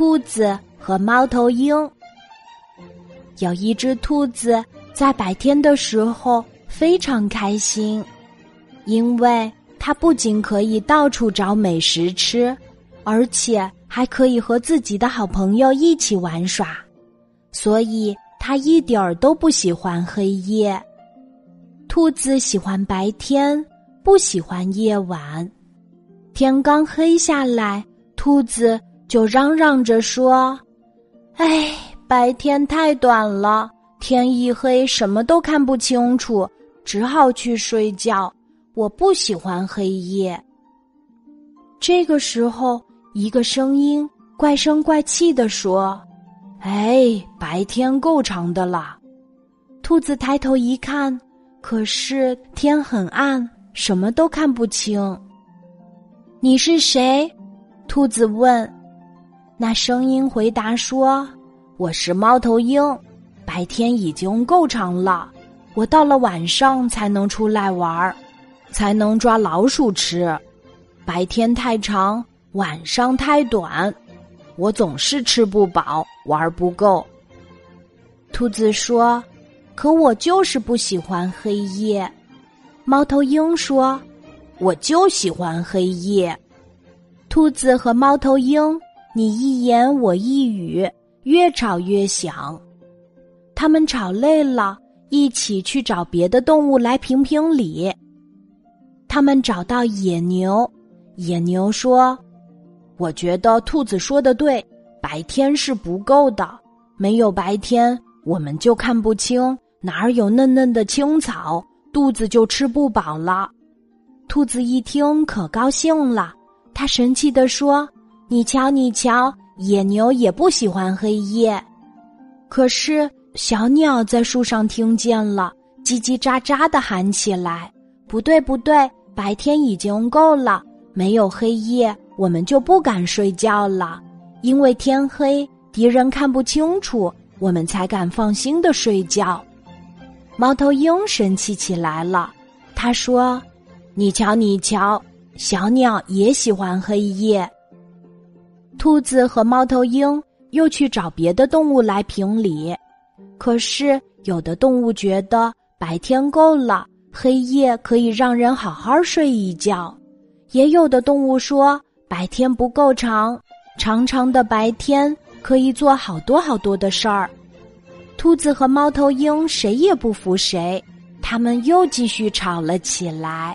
兔子和猫头鹰。有一只兔子在白天的时候非常开心，因为它不仅可以到处找美食吃，而且还可以和自己的好朋友一起玩耍，所以它一点儿都不喜欢黑夜。兔子喜欢白天，不喜欢夜晚。天刚黑下来，兔子。就嚷嚷着说：“哎，白天太短了，天一黑什么都看不清楚，只好去睡觉。我不喜欢黑夜。”这个时候，一个声音怪声怪气的说：“哎，白天够长的了。”兔子抬头一看，可是天很暗，什么都看不清。你是谁？兔子问。那声音回答说：“我是猫头鹰，白天已经够长了，我到了晚上才能出来玩儿，才能抓老鼠吃。白天太长，晚上太短，我总是吃不饱，玩不够。”兔子说：“可我就是不喜欢黑夜。”猫头鹰说：“我就喜欢黑夜。”兔子和猫头鹰。你一言我一语，越吵越响。他们吵累了，一起去找别的动物来评评理。他们找到野牛，野牛说：“我觉得兔子说的对，白天是不够的，没有白天，我们就看不清哪儿有嫩嫩的青草，肚子就吃不饱了。”兔子一听可高兴了，他神气地说。你瞧，你瞧，野牛也不喜欢黑夜。可是小鸟在树上听见了，叽叽喳喳的喊起来：“不对，不对，白天已经够了，没有黑夜，我们就不敢睡觉了。因为天黑，敌人看不清楚，我们才敢放心的睡觉。”猫头鹰生气起来了，他说：“你瞧，你瞧，小鸟也喜欢黑夜。”兔子和猫头鹰又去找别的动物来评理，可是有的动物觉得白天够了，黑夜可以让人好好睡一觉；也有的动物说白天不够长，长长的白天可以做好多好多的事儿。兔子和猫头鹰谁也不服谁，他们又继续吵了起来。